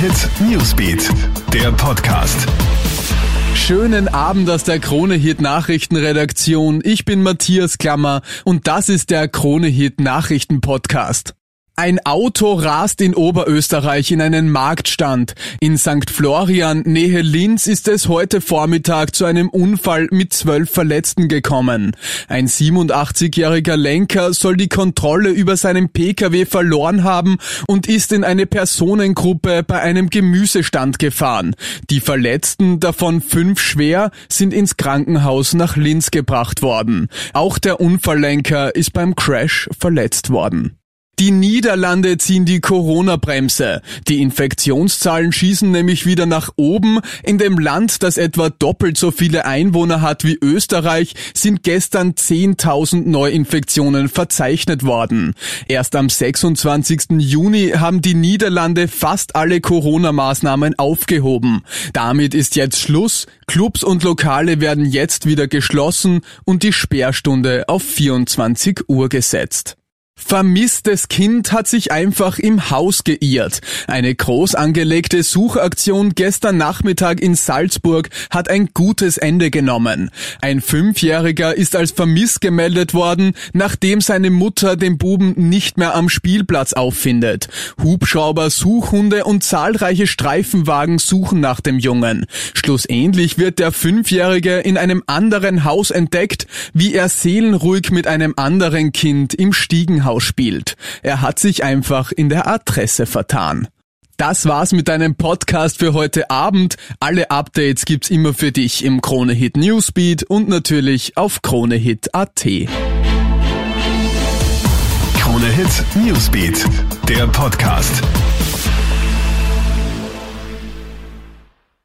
Hit Newsbeat, der Podcast. Schönen Abend aus der Krone Hit Nachrichtenredaktion. Ich bin Matthias Klammer und das ist der Krone Hit Nachrichten Podcast. Ein Auto rast in Oberösterreich in einen Marktstand. In St. Florian, Nähe Linz, ist es heute Vormittag zu einem Unfall mit zwölf Verletzten gekommen. Ein 87-jähriger Lenker soll die Kontrolle über seinen Pkw verloren haben und ist in eine Personengruppe bei einem Gemüsestand gefahren. Die Verletzten, davon fünf schwer, sind ins Krankenhaus nach Linz gebracht worden. Auch der Unfalllenker ist beim Crash verletzt worden. Die Niederlande ziehen die Corona-Bremse. Die Infektionszahlen schießen nämlich wieder nach oben. In dem Land, das etwa doppelt so viele Einwohner hat wie Österreich, sind gestern 10.000 Neuinfektionen verzeichnet worden. Erst am 26. Juni haben die Niederlande fast alle Corona-Maßnahmen aufgehoben. Damit ist jetzt Schluss. Clubs und Lokale werden jetzt wieder geschlossen und die Sperrstunde auf 24 Uhr gesetzt. Vermisstes Kind hat sich einfach im Haus geirrt. Eine groß angelegte Suchaktion gestern Nachmittag in Salzburg hat ein gutes Ende genommen. Ein Fünfjähriger ist als vermisst gemeldet worden, nachdem seine Mutter den Buben nicht mehr am Spielplatz auffindet. Hubschrauber, Suchhunde und zahlreiche Streifenwagen suchen nach dem Jungen. Schlussendlich wird der Fünfjährige in einem anderen Haus entdeckt, wie er seelenruhig mit einem anderen Kind im Stiegenhaus Krankenhaus spielt. Er hat sich einfach in der Adresse vertan. Das war's mit deinem Podcast für heute Abend. Alle Updates gibt's immer für dich im Kronehit Newsbeat und natürlich auf kronehit.at. Kronehit Newsbeat, der Podcast.